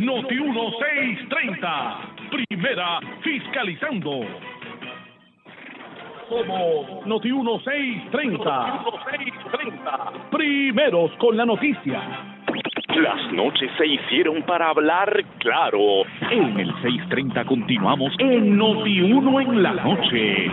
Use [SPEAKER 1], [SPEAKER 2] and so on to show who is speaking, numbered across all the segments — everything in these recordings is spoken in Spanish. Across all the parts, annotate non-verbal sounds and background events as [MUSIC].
[SPEAKER 1] Noti 1630. Primera fiscalizando. Somos Noti 1630. Primeros con la noticia.
[SPEAKER 2] Las noches se hicieron para hablar claro. En el 630 continuamos en Noti 1 en la noche.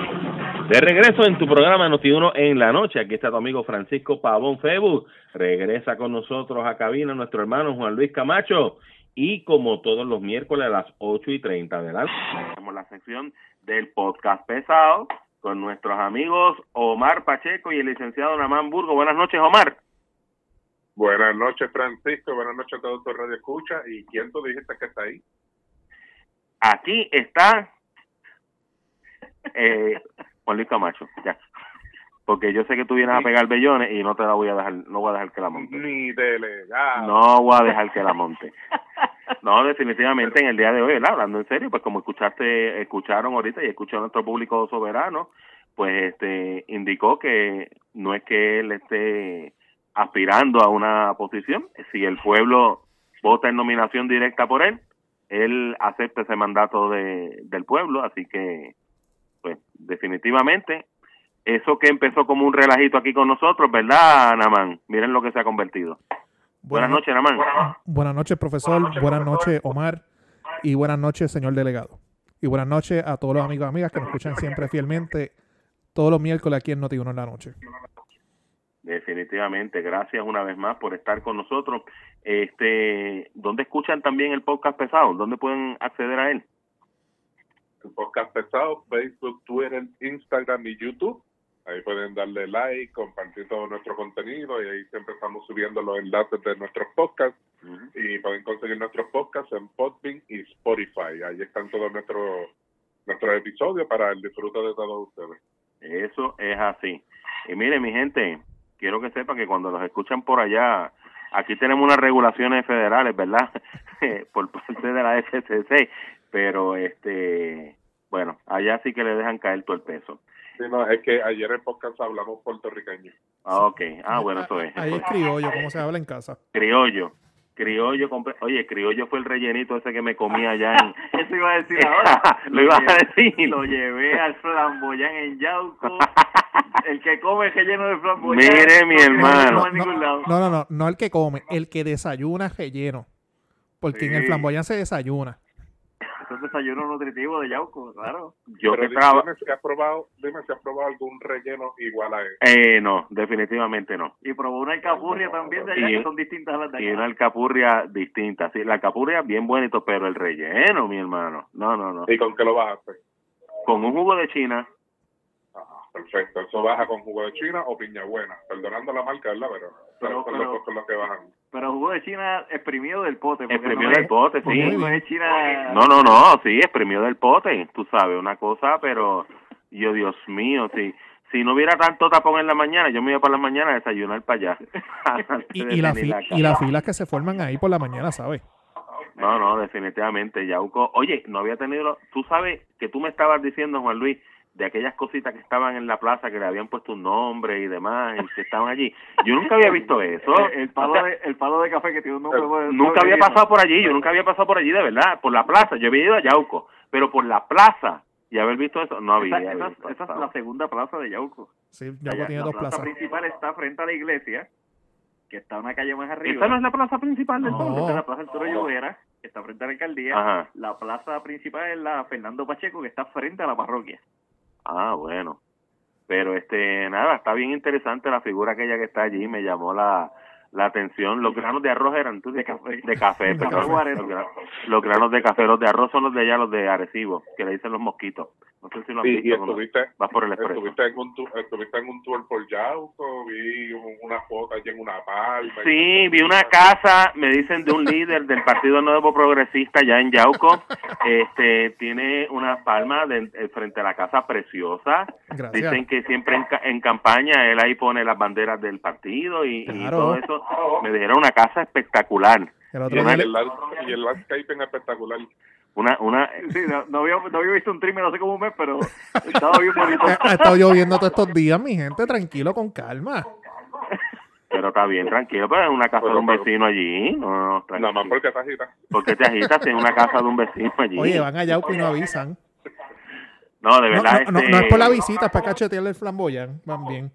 [SPEAKER 3] De regreso en tu programa Noti1 en la noche. Aquí está tu amigo Francisco Pavón Febu. Regresa con nosotros a cabina nuestro hermano Juan Luis Camacho. Y como todos los miércoles a las 8 y 30 de la noche, tenemos la sección del podcast pesado con nuestros amigos Omar Pacheco y el licenciado Namán Burgo. Buenas noches, Omar.
[SPEAKER 4] Buenas noches, Francisco. Buenas noches a todos los Radio Escucha. ¿Y quién tú dijiste que está ahí?
[SPEAKER 3] Aquí está eh, Juan Luis Camacho, ya. Porque yo sé que tú vienes a pegar bellones y no te la voy a dejar, no voy a dejar que la monte.
[SPEAKER 4] Ni delegado.
[SPEAKER 3] No voy a dejar que la monte. [LAUGHS] No, definitivamente en el día de hoy, hablando en serio, pues como escuchaste, escucharon ahorita y escuchó nuestro público soberano, pues este indicó que no es que él esté aspirando a una posición, si el pueblo vota en nominación directa por él, él acepta ese mandato de, del pueblo, así que pues definitivamente eso que empezó como un relajito aquí con nosotros, ¿verdad, Namán? Miren lo que se ha convertido. Buenas, noches, Namán.
[SPEAKER 5] Buenas noches, profesor. Buenas noches, Omar. Y buenas noches, señor delegado. Y buenas noches a todos los amigos y amigas que nos escuchan siempre fielmente todos los miércoles aquí en noti en la noche.
[SPEAKER 3] Definitivamente, gracias una vez más por estar con nosotros. Este, ¿dónde escuchan también el podcast pesado? ¿Dónde pueden acceder a él?
[SPEAKER 4] El podcast pesado, Facebook, Twitter, Instagram y YouTube. Ahí pueden darle like, compartir todo nuestro contenido y ahí siempre estamos subiendo los enlaces de nuestros podcasts y pueden conseguir nuestros podcasts en Podbean y Spotify. Ahí están todos nuestros nuestros episodios para el disfrute de todos ustedes.
[SPEAKER 3] Eso es así. Y mire, mi gente, quiero que sepan que cuando los escuchan por allá, aquí tenemos unas regulaciones federales, ¿verdad? [LAUGHS] por parte de la FCC, pero este, bueno, allá sí que le dejan caer todo el peso.
[SPEAKER 4] Sí, no, es que ayer en podcast hablamos puertorriqueño.
[SPEAKER 3] Ah, ok. Ah, bueno, eso es.
[SPEAKER 5] Ahí es criollo, como se habla en casa.
[SPEAKER 3] Criollo. Criollo, oye, criollo fue el rellenito ese que me comía allá en... [LAUGHS]
[SPEAKER 6] Eso iba a decir ahora. [LAUGHS]
[SPEAKER 3] lo iba a decir.
[SPEAKER 6] Lo llevé al flamboyán en Yauco. [LAUGHS] el que come relleno de flamboyán.
[SPEAKER 3] Mire, mi hermano.
[SPEAKER 5] No, no, no, no, el que come, el que desayuna relleno. Porque en el flamboyán se desayuna
[SPEAKER 6] es desayuno nutritivo de Yauco, claro.
[SPEAKER 3] Yo
[SPEAKER 4] Pero
[SPEAKER 3] que traba...
[SPEAKER 4] dime si has probado, dime si has probado algún relleno igual a él.
[SPEAKER 3] Eh, no, definitivamente no.
[SPEAKER 6] Y probó una alcapurria también de allá que son distintas a las de acá.
[SPEAKER 3] Y una alcapurria distinta, sí, la alcapurria bien bonito, pero el relleno, mi hermano, no, no, no.
[SPEAKER 4] ¿Y con qué lo vas a hacer?
[SPEAKER 3] Con un jugo de China.
[SPEAKER 4] Ah, perfecto, eso baja con jugo de China o piña buena, perdonando la marca, ¿verdad? Pero, pero, son los, son los que bajan.
[SPEAKER 6] Pero jugo de China exprimido del pote.
[SPEAKER 3] Exprimido
[SPEAKER 6] no
[SPEAKER 3] del pote, sí.
[SPEAKER 6] No es China...
[SPEAKER 3] No, no, no, sí, exprimido del pote, tú sabes, una cosa, pero yo, Dios mío, sí. Si no hubiera tanto tapón en la mañana, yo me iba para la mañana a desayunar para allá. [LAUGHS] [LAUGHS]
[SPEAKER 5] y, y, la y las filas que se forman ahí por la mañana, ¿sabes?
[SPEAKER 3] No, no, definitivamente, Yauco. Oye, no había tenido, tú sabes que tú me estabas diciendo, Juan Luis, de aquellas cositas que estaban en la plaza que le habían puesto un nombre y demás y que estaban allí. Yo nunca había visto eso.
[SPEAKER 6] El, palo, de, el palo de café que tiene un nombre.
[SPEAKER 3] nunca había pasado por allí, yo nunca había pasado por allí de verdad, por la plaza. Yo había ido a Yauco, pero por la plaza y haber visto eso, no había.
[SPEAKER 6] Esa, esa, es la segunda plaza de Yauco.
[SPEAKER 5] Sí, Yauco tiene dos plazas.
[SPEAKER 6] La plaza principal está frente a la iglesia, que está una calle más arriba.
[SPEAKER 3] ¿Esa no es la plaza principal del
[SPEAKER 6] no. Esta es la plaza del Toro Llovera, que está frente a la alcaldía.
[SPEAKER 3] Ajá.
[SPEAKER 6] La plaza principal es la Fernando Pacheco, que está frente a la parroquia.
[SPEAKER 3] Ah, bueno. Pero este, nada, está bien interesante la figura aquella que está allí, me llamó la, la atención. Los granos de arroz eran tú de café, de café,
[SPEAKER 5] De
[SPEAKER 3] perdón.
[SPEAKER 5] café.
[SPEAKER 3] Los, gra- los granos de café, los de arroz son los de allá, los de Arecibo, que le dicen los mosquitos. No sé si lo han
[SPEAKER 4] Sí,
[SPEAKER 3] visto.
[SPEAKER 4] estuviste,
[SPEAKER 3] vas por el expreso.
[SPEAKER 4] estuviste, en un tour, estuviste en un tour por Yauco, vi un- una foto allí en una palma.
[SPEAKER 3] Sí, vi una casa, me dicen de un líder del Partido Nuevo Progresista ya en Yauco. Este tiene una palma de, eh, frente a la casa preciosa.
[SPEAKER 5] Gracias.
[SPEAKER 3] Dicen que siempre en, ca- en campaña él ahí pone las banderas del partido y, y todo eso. Me dijeron una casa espectacular.
[SPEAKER 5] El
[SPEAKER 4] Y
[SPEAKER 5] otro
[SPEAKER 4] y el y el landscaping espectacular.
[SPEAKER 3] Una, una,
[SPEAKER 6] Sí, no, no había, no había visto un trimmer hace como un mes, pero estaba bien bonito. [LAUGHS]
[SPEAKER 5] ha estado lloviendo todos estos días, mi gente, tranquilo, con calma.
[SPEAKER 3] Pero está bien, tranquilo, pero es una casa de un vecino allí, no, no,
[SPEAKER 4] Nada
[SPEAKER 3] tranquilo.
[SPEAKER 4] más porque te agitas.
[SPEAKER 3] ¿Por qué te agitas en una casa de un vecino allí?
[SPEAKER 5] Oye, van a Yauco y no avisan.
[SPEAKER 3] no, de
[SPEAKER 5] No,
[SPEAKER 3] verdad,
[SPEAKER 5] no, no,
[SPEAKER 3] este,
[SPEAKER 5] no es por la visita, es para cachetearle el flamboyán. Van bien.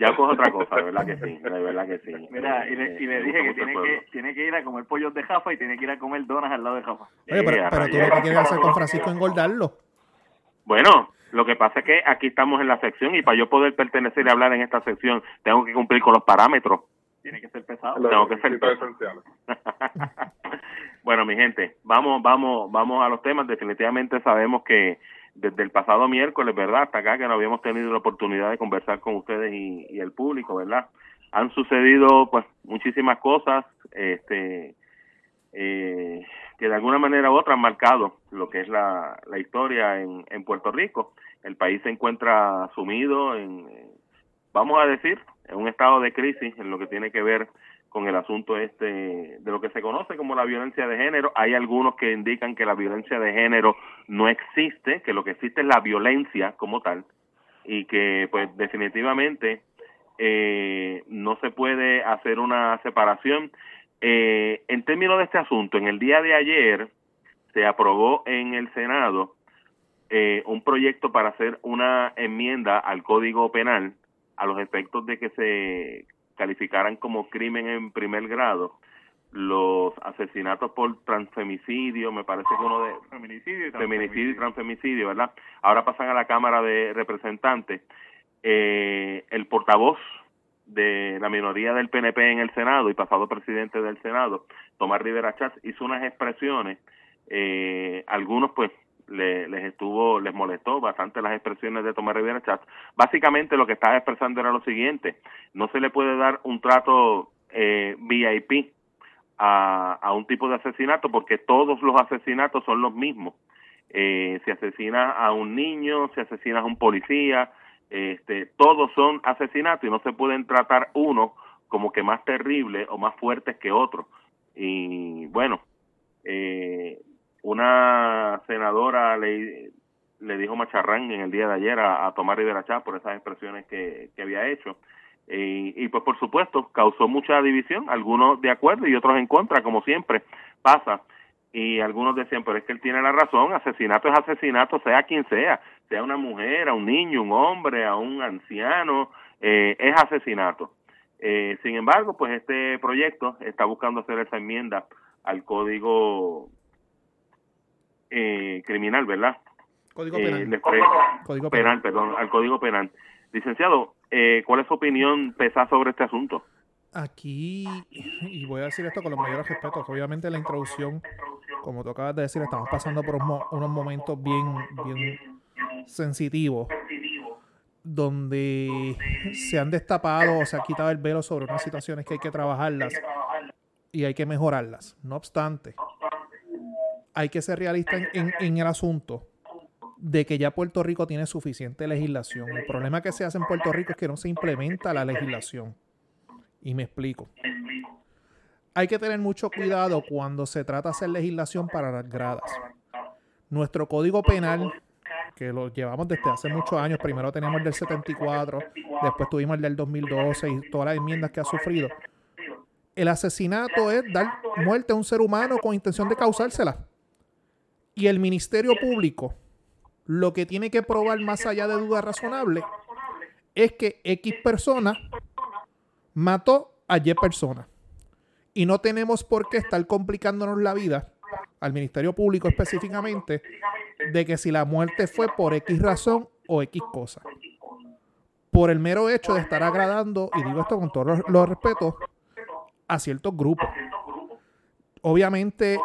[SPEAKER 3] Ya cojo otra cosa, de verdad que sí, de verdad que sí.
[SPEAKER 6] Mira, y le, y le
[SPEAKER 3] Me
[SPEAKER 6] dije que tiene que tiene que ir a comer pollos de Jafa y tiene que ir a comer donas al lado de Jafa.
[SPEAKER 5] Oye, pero,
[SPEAKER 3] Eh,
[SPEAKER 5] pero tú lo que quieres hacer con Francisco es engordarlo.
[SPEAKER 3] Bueno, lo que pasa es que aquí estamos en la sección y para yo poder pertenecer y hablar en esta sección tengo que cumplir con los parámetros.
[SPEAKER 6] Tiene que ser pesado.
[SPEAKER 3] Tengo que ser-
[SPEAKER 4] esenciales. [LAUGHS]
[SPEAKER 3] bueno, mi gente, vamos, vamos, vamos a los temas. Definitivamente sabemos que desde el pasado miércoles, ¿verdad? Hasta acá que no habíamos tenido la oportunidad de conversar con ustedes y, el público, ¿verdad? Han sucedido, pues, muchísimas cosas, este, eh, que de alguna manera u otra han marcado lo que es la, la historia en, en Puerto Rico. El país se encuentra sumido en, vamos a decir, en un estado de crisis en lo que tiene que ver con el asunto este de lo que se conoce como la violencia de género. Hay algunos que indican que la violencia de género no existe, que lo que existe es la violencia como tal y que pues definitivamente eh, no se puede hacer una separación. Eh, en términos de este asunto, en el día de ayer se aprobó en el Senado eh, un proyecto para hacer una enmienda al Código Penal a los efectos de que se calificaran como crimen en primer grado los asesinatos por transfemicidio, me parece que uno de
[SPEAKER 6] Feminicidio y
[SPEAKER 3] feminicidio y transfemicidio, ¿verdad? Ahora pasan a la Cámara de Representantes. Eh, el portavoz de la minoría del PNP en el Senado y pasado presidente del Senado, Tomás Rivera Chats, hizo unas expresiones, eh, algunos pues le- les estuvo, les molestó bastante las expresiones de Tomás Rivera Chats. Básicamente lo que estaba expresando era lo siguiente, no se le puede dar un trato eh, VIP a, a un tipo de asesinato porque todos los asesinatos son los mismos. Eh, se asesina a un niño, se asesina a un policía, este, todos son asesinatos y no se pueden tratar uno como que más terrible o más fuertes que otro. Y bueno, eh, una senadora le, le dijo macharrán en el día de ayer a, a Tomás Rivera Chá por esas expresiones que, que había hecho. Y, y pues por supuesto causó mucha división, algunos de acuerdo y otros en contra, como siempre pasa. Y algunos decían, pero es que él tiene la razón, asesinato es asesinato, sea quien sea, sea una mujer, a un niño, un hombre, a un anciano, eh, es asesinato. Eh, sin embargo, pues este proyecto está buscando hacer esa enmienda al código eh, criminal, ¿verdad?
[SPEAKER 5] Código
[SPEAKER 3] Eh,
[SPEAKER 5] penal. Código
[SPEAKER 3] penal,
[SPEAKER 5] penal.
[SPEAKER 3] perdón, al código penal. Licenciado, eh, ¿cuál es su opinión pesa sobre este asunto?
[SPEAKER 5] Aquí, y voy a decir esto con los mayores respetos, obviamente la introducción, como tú acabas de decir, estamos pasando por un mo- unos momentos bien, bien sensitivos, donde se han destapado o se ha quitado el velo sobre unas situaciones que hay que trabajarlas y hay que mejorarlas. No obstante, hay que ser realista en, el asunto de que ya Puerto Rico tiene suficiente legislación. El problema que se hace en Puerto Rico es que no se implementa la legislación. Y me explico. Hay que tener mucho cuidado cuando se trata de hacer legislación para las gradas. Nuestro código penal, que lo llevamos desde hace muchos años, primero teníamos el del 74, después tuvimos el del 2012 y todas las enmiendas que ha sufrido. El asesinato es dar muerte a un ser humano con intención de causársela. Y el Ministerio Público lo que tiene que probar más allá de duda razonable es que X persona mató a Y persona. Y no tenemos por qué estar complicándonos la vida al Ministerio Público específicamente de que si la muerte fue por X razón o X cosa. Por el mero hecho de estar agradando, y digo esto con todos los, respetos, a ciertos grupos. Obviamente,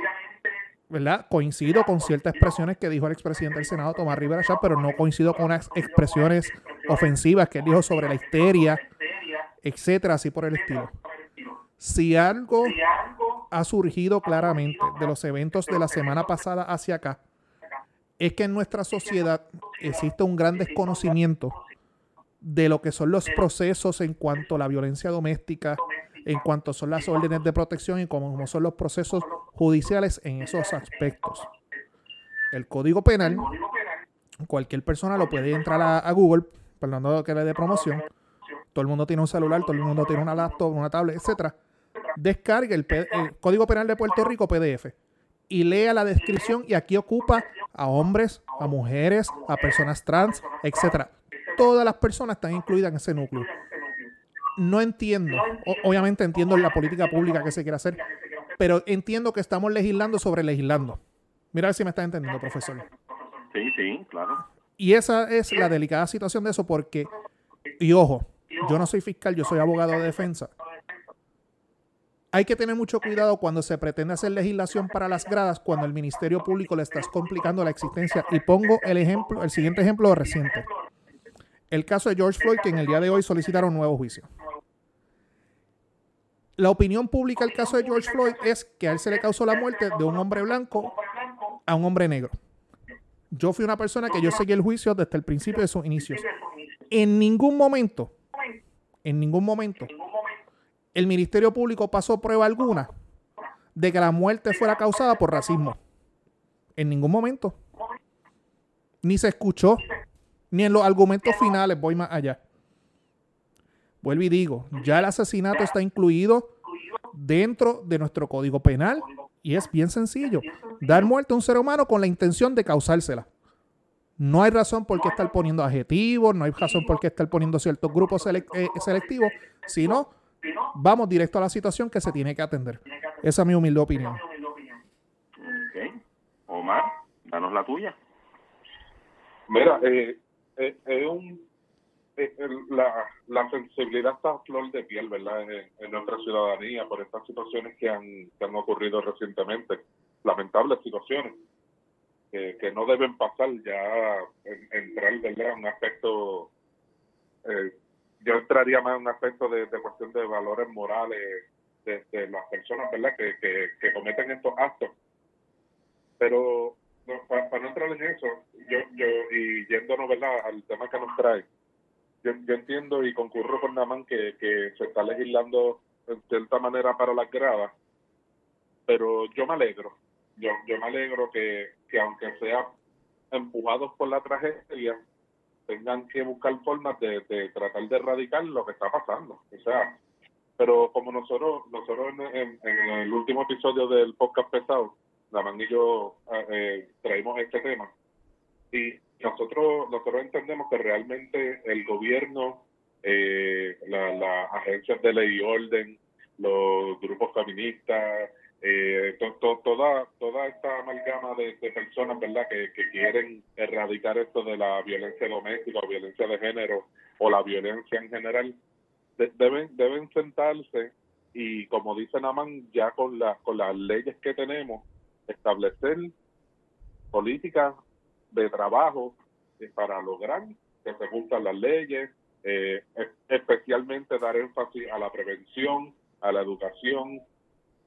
[SPEAKER 5] ¿verdad? Coincido con ciertas expresiones que dijo el expresidente del Senado, Tomás Rivera pero no coincido con unas expresiones ofensivas que él dijo sobre la histeria, etcétera, así por el estilo. Si algo ha surgido claramente de los eventos de la semana pasada hacia acá, es que en nuestra sociedad existe un gran desconocimiento de lo que son los procesos en cuanto a la violencia doméstica, en cuanto son las órdenes de protección y cómo son los procesos judiciales en esos aspectos. El Código Penal, cualquier persona lo puede entrar a, a Google, perdón que le dé promoción, todo el mundo tiene un celular, todo el mundo tiene una laptop, una tablet, etcétera. Descargue el, el Código Penal de Puerto Rico PDF y lea la descripción y aquí ocupa a hombres, a mujeres, a personas trans, etcétera. Todas las personas están incluidas en ese núcleo. No entiendo, obviamente entiendo la política pública que se quiere hacer, pero entiendo que estamos legislando sobre legislando. Mira a ver si me está entendiendo, profesor.
[SPEAKER 3] Sí, sí, claro.
[SPEAKER 5] Y esa es la delicada situación de eso porque, y ojo, yo no soy fiscal, yo soy abogado de defensa hay que tener mucho cuidado cuando se pretende hacer legislación para las gradas, cuando el Ministerio Público le estás complicando la existencia. Y pongo el ejemplo, el siguiente ejemplo reciente. El caso de George Floyd, que en el día de hoy solicitaron nuevo juicio. La opinión pública del caso de George Floyd es que a él se le causó la muerte de un hombre blanco a un hombre negro. Yo fui una persona que yo seguí el juicio desde el principio de sus inicios. En ningún momento, en ningún momento, el Ministerio Público pasó prueba alguna de que la muerte fuera causada por racismo. En ningún momento. Ni se escuchó, ni en los argumentos finales, voy más allá. Vuelvo y digo, ya el asesinato está incluido dentro de nuestro código penal y es bien sencillo. Dar muerte a un ser humano con la intención de causársela. No hay razón por qué estar poniendo adjetivos, no hay razón por qué estar poniendo ciertos grupos eh, selectivos, sino vamos directo a la situación que se tiene que atender. Esa es mi humilde opinión.
[SPEAKER 3] Ok. Omar, danos la tuya.
[SPEAKER 4] Mira, eh, eh, es un, eh, la, la sensibilidad está a flor de piel, ¿verdad? En, nuestra ciudadanía por estas situaciones que han, que han ocurrido recientemente. Lamentables situaciones que, que no deben pasar ya, en, entrar, ¿verdad? Un aspecto eh, yo entraría más en un aspecto de, cuestión de valores morales de, las personas, ¿verdad?, que, que, cometen estos actos. Pero para, no entrar en eso, yo, yo y yéndonos, ¿verdad?, al tema que nos trae, yo, yo entiendo y concurro con Naman que, que se está legislando en cierta manera para las gradas, pero yo me alegro, yo, yo me alegro que, que aunque sea empujados por la tragedia, tengan que buscar formas de, tratar de erradicar lo que está pasando. O sea, pero como nosotros nosotros en, el último episodio del podcast pesado, Daman y yo eh, traímos este tema. Y nosotros nosotros entendemos que realmente el gobierno, eh, las la agencias de ley y orden, los grupos feministas, eh, toda toda esta amalgama de, personas verdad que, quieren erradicar esto de la violencia doméstica o violencia de género o la violencia en general deben deben sentarse y como dice Naman ya con las con las leyes que tenemos establecer políticas de trabajo eh, para lograr que se cumplan las leyes eh, especialmente dar énfasis a la prevención a la educación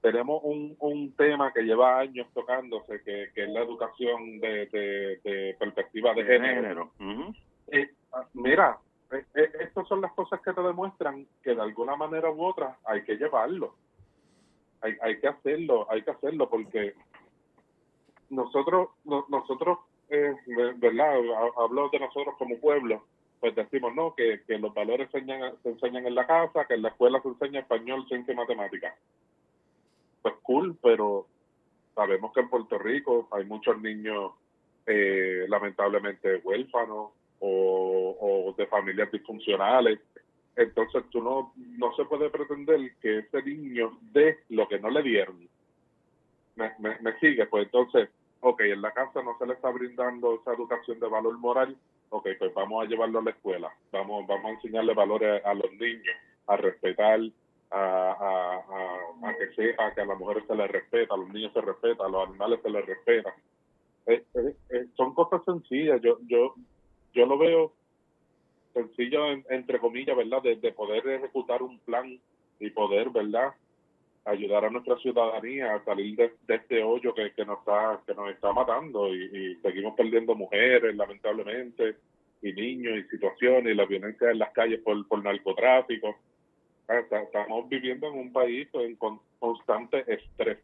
[SPEAKER 4] tenemos un, un tema que lleva años tocándose, que, es la educación de, de, perspectiva de género. Eh, ah, mira, eh, estas son las cosas que te demuestran que de alguna manera u otra hay que llevarlo. Hay, hay que hacerlo, hay que hacerlo porque nosotros, nosotros, ¿verdad? Hablo de nosotros como pueblo, pues decimos, ¿no? Que, que los valores se enseñan, se enseñan en la casa, que en la escuela se enseña español, ciencia y matemáticas pues cool, pero sabemos que en Puerto Rico hay muchos niños eh, lamentablemente huérfanos o, de familias disfuncionales. Entonces tú no, no se puede pretender que ese niño dé lo que no le dieron. Me, me, sigue, pues entonces, ok, en la casa no se le está brindando esa educación de valor moral, ok, pues vamos a llevarlo a la escuela, vamos, vamos a enseñarle valores a los niños, a respetar, a, a, a, que sepa que a las mujeres se les respeta, a los niños se respeta, a los animales se les respeta. Eh, eh, eh, son cosas sencillas. Yo, yo, yo lo veo sencillo, entre comillas, ¿verdad? De, poder ejecutar un plan y poder, ¿verdad? Ayudar a nuestra ciudadanía a salir de, este hoyo que, que, nos está que nos está matando y, y, seguimos perdiendo mujeres lamentablemente y niños y situaciones y la violencia en las calles por, por narcotráfico estamos viviendo en un país en constante estrés.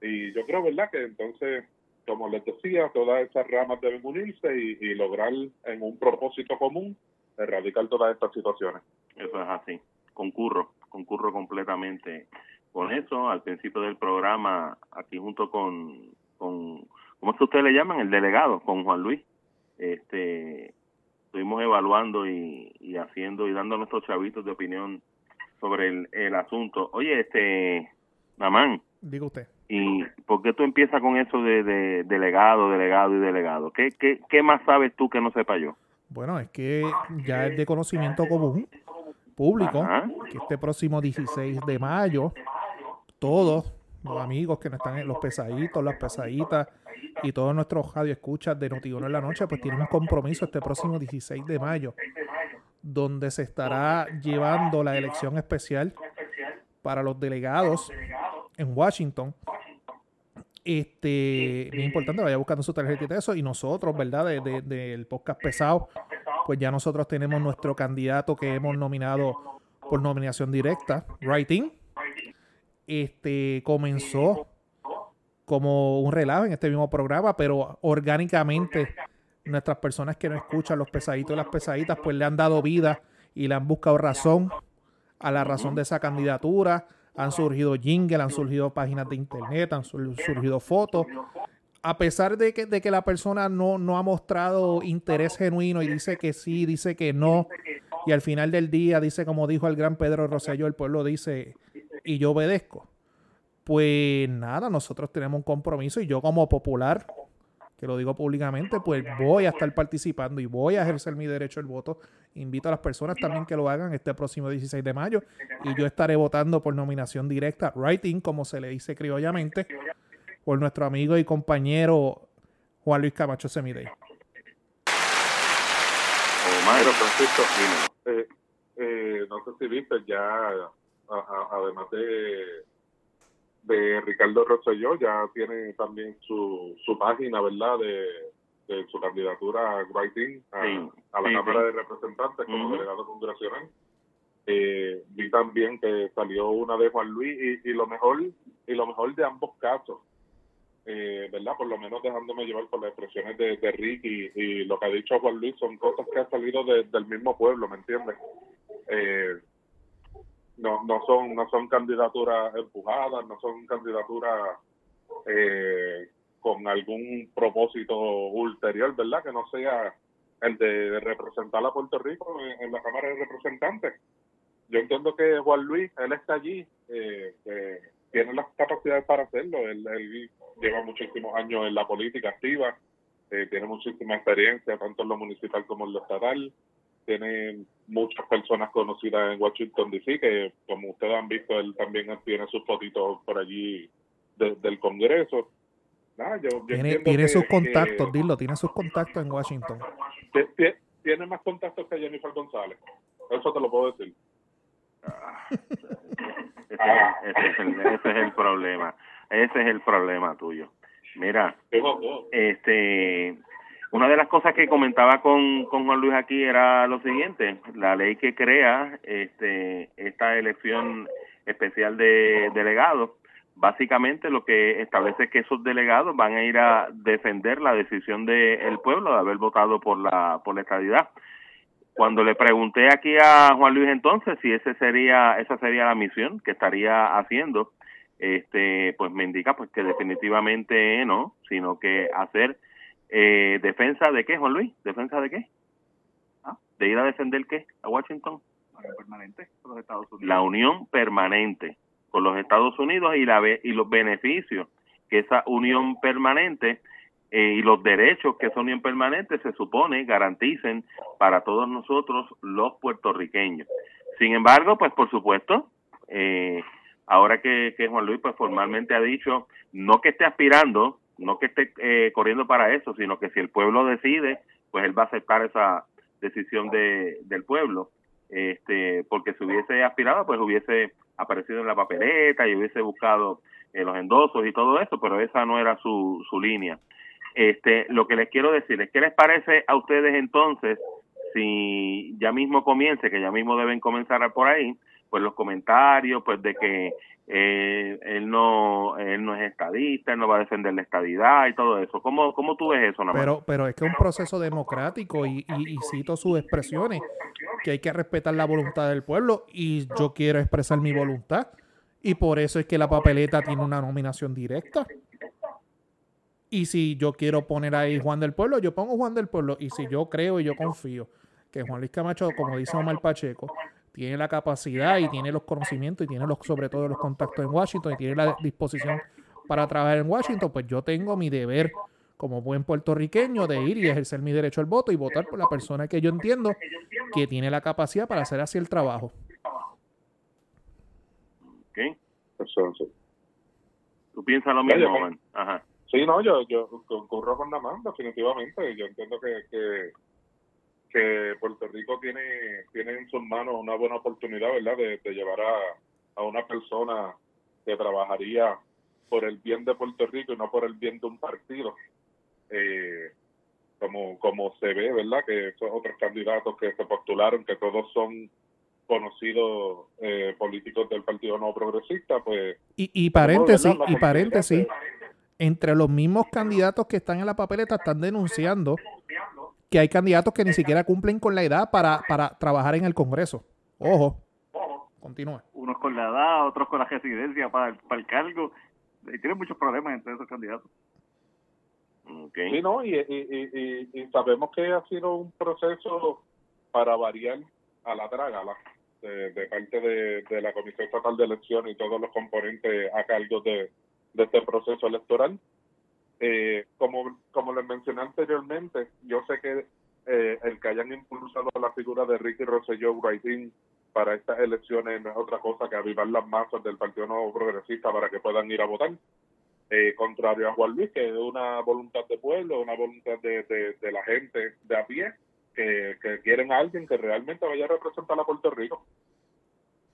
[SPEAKER 4] Y yo creo, ¿verdad?, que entonces, como les decía, todas esas ramas deben unirse y, lograr en un propósito común erradicar todas estas situaciones.
[SPEAKER 3] Eso es así. Concurro, concurro completamente con eso. Al principio del programa, aquí junto con, con ¿cómo es que ustedes le llaman? El delegado, con Juan Luis. Este, estuvimos evaluando y, y haciendo y dando nuestros chavitos de opinión sobre el, el asunto. Oye, este, Namán,
[SPEAKER 5] Diga usted.
[SPEAKER 3] ¿y por qué tú empiezas con eso de, de delegado, delegado y delegado? ¿Qué, qué, ¿Qué más sabes tú que no sepa yo?
[SPEAKER 5] Bueno, es que ya es de conocimiento común público
[SPEAKER 3] Ajá.
[SPEAKER 5] que este próximo 16 de mayo todos los amigos que no están en los pesaditos, las pesaditas y todos nuestros radioescuchas de Notiuno en la noche, pues tienen un compromiso este próximo 16 de mayo, donde se estará llevando la elección especial para los delegados en Washington. Este, bien importante, vaya buscando su tarjeta de eso. Y nosotros, ¿verdad? de- de- Del podcast pesado, pues ya nosotros tenemos nuestro candidato que hemos nominado por nominación directa, Writing. Este comenzó como un relajo en este mismo programa, pero orgánicamente nuestras personas que no escuchan los pesaditos y las pesaditas, pues le han dado vida y le han buscado razón a la razón de esa candidatura. Han surgido jingles, han surgido páginas de internet, han sur- surgido fotos. A pesar de que, de que la persona no, no ha mostrado interés genuino y dice que sí, dice que no, y al final del día dice, como dijo el gran Pedro Rosselló, el pueblo dice, y yo obedezco. Pues nada, nosotros tenemos un compromiso y yo como popular, que lo digo públicamente, pues voy a estar participando y voy a ejercer mi derecho al voto. Invito a las personas también que lo hagan este próximo 16 de mayo y yo estaré votando por nominación directa, writing, como se le dice criollamente, por nuestro amigo y compañero Juan Luis Camacho Semidey.
[SPEAKER 4] Pero Francisco, eh, eh, no sé si viste ya, a- a- además de de Ricardo Rosselló, ya tiene también su, su página, ¿verdad?, de, de su candidatura a Writing a,
[SPEAKER 3] Sí,
[SPEAKER 4] a la
[SPEAKER 3] sí,
[SPEAKER 4] Cámara
[SPEAKER 3] sí.
[SPEAKER 4] de Representantes como delegado congresional. Eh, vi también que salió una de Juan Luis y, y lo mejor y lo mejor de ambos casos eh, verdad por lo menos dejándome llevar por las expresiones de, de Rick y, y lo que ha dicho Juan Luis son cosas que han salido de- del mismo pueblo me entiendes eh, no no son no son candidaturas empujadas no son candidaturas eh, con algún propósito ulterior verdad que no sea el de, representar a Puerto Rico en, la Cámara de Representantes yo entiendo que Juan Luis, él está allí, eh, tiene las capacidades para hacerlo. Él, él lleva muchísimos años en la política activa, eh, tiene muchísima experiencia, tanto en lo municipal como en lo estatal. Tiene muchas personas conocidas en Washington, D.C., que como ustedes han visto, él también tiene sus fotitos por allí de- del Congreso. Nada, yo, yo
[SPEAKER 5] Tiene, tiene
[SPEAKER 4] que-
[SPEAKER 5] sus
[SPEAKER 4] que-
[SPEAKER 5] contactos, dilo, tiene sus contactos en Washington.
[SPEAKER 4] tiene más contactos que Jennifer González. Eso te lo puedo decir. [LAUGHS]
[SPEAKER 3] Ese, es el- ese es el, ese es el problema. Ese es el problema tuyo. Mira, este una de las cosas que comentaba con, con Juan Luis aquí era lo siguiente la ley que crea este esta elección especial de delegados básicamente lo que establece es que esos delegados van a ir a defender la decisión del pueblo de haber votado por la por la estadidad. Cuando le pregunté aquí a Juan Luis entonces si ese sería esa sería la misión que estaría haciendo este pues me indica pues que definitivamente no sino que hacer eh, defensa de qué Juan Luis defensa de qué ¿Ah? de ir a defender qué a Washington
[SPEAKER 6] permanente con los Estados Unidos.
[SPEAKER 3] la unión permanente con los Estados Unidos y la y los beneficios que esa unión permanente eh, y los derechos que esa unión permanente se supone garanticen para todos nosotros los puertorriqueños. Sin embargo, pues por supuesto, eh, ahora que, que Juan Luis pues formalmente ha dicho, no que esté aspirando, no que esté eh, corriendo para eso, sino que si el pueblo decide, pues él va a aceptar esa decisión de, del pueblo. Este porque si hubiese aspirado pues hubiese aparecido en la papeleta y hubiese buscado eh, los endosos y todo eso pero esa no era su, su línea. Este lo que les quiero decir es qué les parece a ustedes entonces si ya mismo comience que ya mismo deben comenzar por ahí pues los comentarios pues de que eh, él no él no es estadista, él no va a defender la estadidad y todo eso. ¿Cómo, cómo tú ves eso, Namán?
[SPEAKER 5] Pero, pero es que es un proceso democrático y, y cito sus expresiones, que hay que respetar la voluntad del pueblo y yo quiero expresar mi voluntad. Y por eso es que la papeleta tiene una nominación directa. Y si yo quiero poner ahí Juan del Pueblo, yo pongo Juan del Pueblo. Y si yo creo y yo confío que Juan Luis Camacho, como dice Omar Pacheco, tiene la capacidad y tiene los conocimientos y tiene los, sobre todo los contactos en Washington y tiene la disposición para trabajar en Washington, pues yo tengo mi deber como buen puertorriqueño de ir y ejercer mi derecho al voto y votar por la persona que yo entiendo que tiene la capacidad para hacer así el trabajo.
[SPEAKER 3] ¿Ok?
[SPEAKER 4] Eso, sí.
[SPEAKER 3] ¿Tú piensas lo mismo, Juan? Ajá.
[SPEAKER 4] Sí, no, yo, yo concurro con Namán, definitivamente. Yo entiendo que, que, que Puerto Rico tiene, tiene en sus manos una buena oportunidad, ¿verdad?, de, de llevar a, a una persona que trabajaría por el bien de Puerto Rico y no por el bien de un partido. Eh, como, como se ve, ¿verdad?, que esos otros candidatos que se postularon, que todos son conocidos eh, políticos del Partido No Progresista, pues
[SPEAKER 5] Y, y paréntesis, y paréntesis, entre los mismos candidatos que están en la papeleta están denunciando que hay candidatos que ni siquiera cumplen con la edad para, para trabajar en el Congreso. Ojo. Continúa.
[SPEAKER 6] Unos con la edad, otros con la residencia para el, para el cargo. Y tienen muchos problemas entre esos candidatos.
[SPEAKER 4] Sí, no, y, y, y, y- y sabemos que ha sido un proceso para variar a la trágala de, de parte de, de la Comisión Estatal de Elecciones y todos los componentes a cargo de, de este proceso electoral. Eh, como, como les mencioné anteriormente, yo sé que eh, el que hayan impulsado la figura de Ricky Rosselló Writing para estas elecciones no es otra cosa que avivar las masas del Partido Nuevo Progresista para que puedan ir a votar eh, contrario a Juan Luis, que es una voluntad de pueblo, una voluntad de, de, de la gente de a pie, que, que quieren a alguien que realmente vaya a representar a Puerto Rico.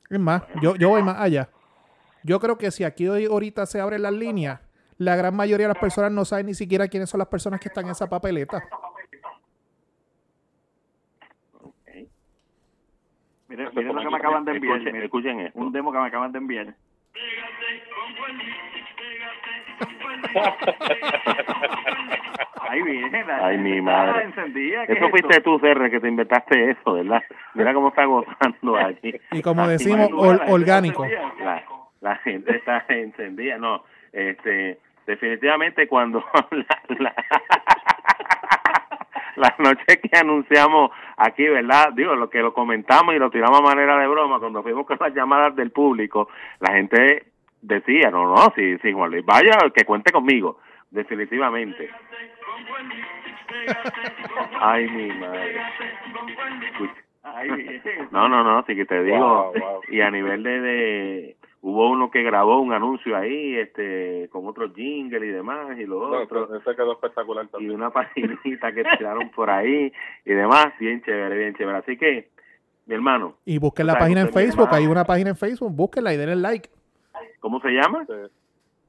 [SPEAKER 5] Es más, yo, yo voy más allá. Yo creo que si aquí hoy ahorita se abren las líneas, la gran mayoría de las personas no saben ni siquiera quiénes son las personas que están en esa papeleta.
[SPEAKER 6] Miren, lo que me acaban de enviar.
[SPEAKER 3] Escuchen,
[SPEAKER 6] miren,
[SPEAKER 3] escuchen esto.
[SPEAKER 6] un demo que me acaban de enviar. Ay,
[SPEAKER 3] Ay, mi madre.
[SPEAKER 6] encendida, ¿qué
[SPEAKER 3] Eso
[SPEAKER 6] es
[SPEAKER 3] fuiste
[SPEAKER 6] esto?
[SPEAKER 3] tú, Serre, que te inventaste eso, ¿verdad? Mira cómo está gozando aquí.
[SPEAKER 5] Y como decimos, orgánico.
[SPEAKER 3] la gente está encendida. No, este, definitivamente cuando [LAUGHS] la, la, [LAUGHS] la noche que anunciamos aquí, ¿verdad? Digo, lo que lo comentamos y lo tiramos a manera de broma, cuando fuimos con las llamadas del público, la gente decía, no, no, si, si Juan Luis vaya, que cuente conmigo, definitivamente. Ay, mi madre.
[SPEAKER 6] Ay.
[SPEAKER 3] No, no, no, sí que te digo.
[SPEAKER 4] Wow, wow.
[SPEAKER 3] Y a nivel de, de- hubo uno que grabó un anuncio ahí, este, con otro jingle y demás, y lo
[SPEAKER 4] No,
[SPEAKER 3] otro.
[SPEAKER 4] ese- quedó espectacular
[SPEAKER 3] Y
[SPEAKER 4] también.
[SPEAKER 3] una [LAUGHS] paginita que tiraron por ahí y demás, bien chévere, bien chévere. Así que, mi hermano,
[SPEAKER 5] Y busquen la
[SPEAKER 3] O sea,
[SPEAKER 5] página en Facebook. Hay una página en Facebook. Búsquenla y denle like.
[SPEAKER 3] ¿cómo se llama?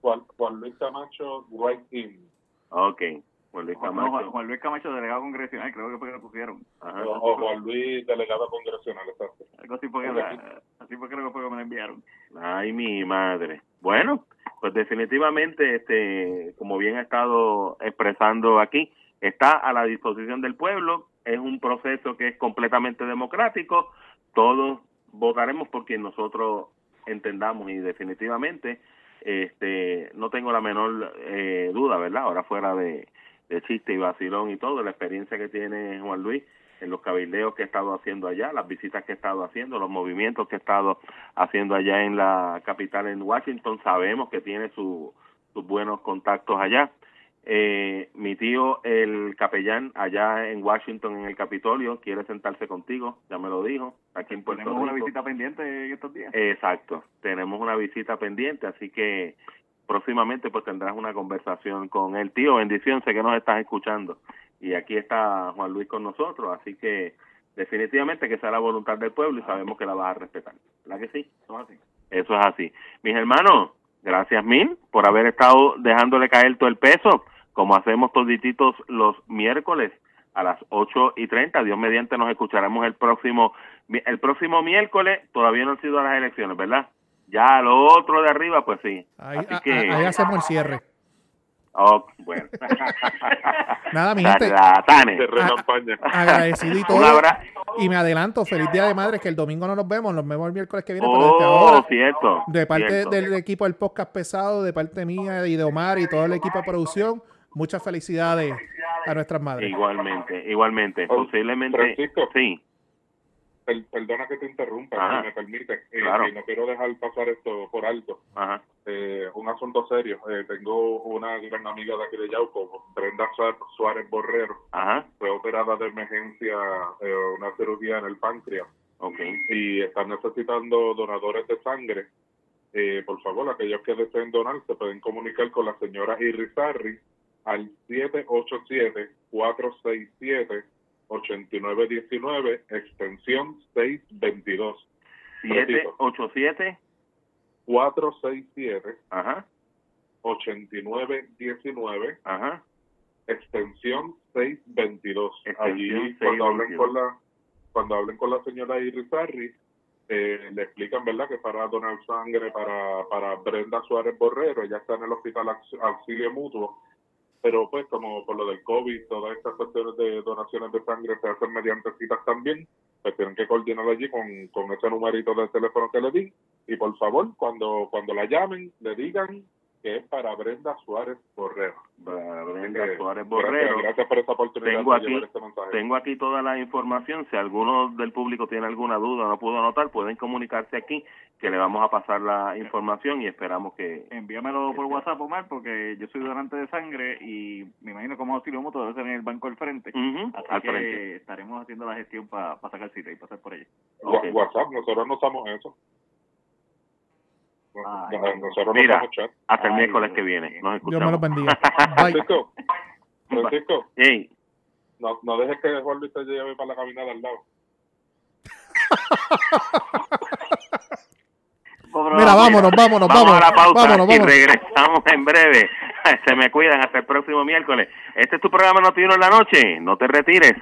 [SPEAKER 4] Juan, Juan Luis Camacho, Right In.
[SPEAKER 3] Ok, Juan Luis
[SPEAKER 6] no,
[SPEAKER 3] Camacho.
[SPEAKER 6] Juan- Juan Luis Camacho, delegado congresional, creo que fue que lo pusieron.
[SPEAKER 3] Ajá.
[SPEAKER 4] O, o Juan Luis, delegado congresional, exacto.
[SPEAKER 6] Algo así fue que, la- así fue creo que fue que me lo enviaron.
[SPEAKER 3] Ay, mi madre. Bueno, pues definitivamente, este, como bien ha estado expresando aquí, está a la disposición del pueblo. Es un proceso que es completamente democrático. Todos votaremos por quien nosotros entendamos y definitivamente, este, no tengo la menor eh, duda, ¿verdad? Ahora fuera de, de chiste y vacilón y todo, la experiencia que tiene Juan Luis en los cabildeos que he estado haciendo allá, las visitas que he estado haciendo, los movimientos que he estado haciendo allá en la capital, en Washington, sabemos que tiene su- sus buenos contactos allá. Eh, mi tío, el capellán, allá en Washington, en el Capitolio, quiere sentarse contigo, ya me lo dijo, aquí en Puerto
[SPEAKER 6] Tenemos una visita pendiente en estos días.
[SPEAKER 3] Exacto, tenemos una visita pendiente, así que próximamente pues tendrás una conversación con el tío. Bendición, sé que nos estás escuchando. Y aquí está Juan Luis con nosotros, así que definitivamente que sea la voluntad del pueblo y sabemos que la vas a respetar. ¿Verdad que sí?
[SPEAKER 6] Todo así.
[SPEAKER 3] Eso es así. Mis hermanos, gracias mil por haber estado dejándole caer todo el peso, como hacemos todititos los miércoles a las 8 y 30. Dios mediante nos escucharemos el próximo, el próximo miércoles. Todavía no han sido las elecciones, ¿verdad? Ya lo otro de arriba, pues sí.
[SPEAKER 5] Ahí,
[SPEAKER 3] Así
[SPEAKER 5] a-
[SPEAKER 3] que,
[SPEAKER 5] a- ahí hacemos el cierre.
[SPEAKER 3] oh, bueno. [LAUGHS]
[SPEAKER 5] Nada, mi gente. Agradecido y todo. Y me adelanto, feliz día de madres, que el domingo no nos vemos, nos vemos el miércoles que viene. pero desde
[SPEAKER 3] Oh,
[SPEAKER 5] ahora,
[SPEAKER 3] cierto.
[SPEAKER 5] de parte
[SPEAKER 3] cierto.
[SPEAKER 5] del equipo del podcast pesado, de parte mía y de Omar y todo el equipo de producción, muchas felicidades a nuestras madres.
[SPEAKER 3] Igualmente, igualmente.
[SPEAKER 4] Oh,
[SPEAKER 3] Posiblemente.
[SPEAKER 4] Francisco.
[SPEAKER 3] Sí.
[SPEAKER 4] Per- perdona que te interrumpa,
[SPEAKER 3] Ajá.
[SPEAKER 4] si me permite. Eh,
[SPEAKER 3] Claro.
[SPEAKER 4] y no quiero dejar pasar esto por alto.
[SPEAKER 3] Ajá.
[SPEAKER 4] Eh, un asunto serio. Eh, tengo una gran amiga de aquí de Yauco, Brenda Suá- Suárez Borrero.
[SPEAKER 3] Ajá.
[SPEAKER 4] Fue operada de emergencia, eh, una cirugía en el páncreas.
[SPEAKER 3] Ok.
[SPEAKER 4] y están necesitando donadores de sangre, eh, por favor, aquellos que deseen donar se pueden comunicar con la señora Irizarri al 787-467-8919, extensión 622. Repito,
[SPEAKER 3] 787.
[SPEAKER 4] 467-8919,
[SPEAKER 3] Ajá. Ajá.
[SPEAKER 4] extensión 622.
[SPEAKER 3] Extensión
[SPEAKER 4] Allí, cuando hablen
[SPEAKER 3] 622.
[SPEAKER 4] con la cuando hablen con la señora Irizarri, eh, le explican, ¿verdad?, que para donar sangre para, para Brenda Suárez Borrero, ella está en el Hospital Aux- Auxilio Mutuo, pero pues como por lo del COVID, todas estas cuestiones de donaciones de sangre se hacen mediante citas también, pues tienen que coordinar allí con, con ese numerito de teléfono que le di, y por favor, cuando, cuando la llamen, le digan que es para Brenda Suárez Borrero.
[SPEAKER 3] Brenda
[SPEAKER 4] que,
[SPEAKER 3] Suárez Borrero.
[SPEAKER 4] Gracias, por esa oportunidad
[SPEAKER 3] Tengo
[SPEAKER 4] de
[SPEAKER 3] aquí,
[SPEAKER 4] este mensaje.
[SPEAKER 3] tengo aquí toda la información. Si alguno del público tiene alguna duda o no pudo anotar, pueden comunicarse aquí, que le vamos a pasar la información y esperamos que...
[SPEAKER 6] Envíamelo por WhatsApp, Omar, porque yo soy donante de sangre y me imagino como auxilio mutuo debe ser en el banco al frente.
[SPEAKER 3] Ujú,
[SPEAKER 6] Así
[SPEAKER 3] al
[SPEAKER 6] que
[SPEAKER 3] frente.
[SPEAKER 6] estaremos haciendo la gestión para sacar cita y pasar por
[SPEAKER 3] Ok.
[SPEAKER 4] WhatsApp, nosotros no usamos eso. Nosotros no
[SPEAKER 3] Mira,
[SPEAKER 4] chat.
[SPEAKER 3] hasta el
[SPEAKER 6] Ay,
[SPEAKER 3] miércoles
[SPEAKER 6] Dios
[SPEAKER 3] que viene. Nos
[SPEAKER 5] Dios me los bendiga. [LAUGHS]
[SPEAKER 4] Francisco, Francisco, no, no dejes que Juan Luis te lleve para la caminada al lado.
[SPEAKER 5] Mira, vámonos, vámonos,
[SPEAKER 3] Vamos
[SPEAKER 5] vámonos.
[SPEAKER 3] a la pausa
[SPEAKER 5] vámonos,
[SPEAKER 3] y regresamos en breve. [LAUGHS] Se me cuidan hasta el próximo miércoles. Este es tu programa Noti Uno en la noche. No te retires.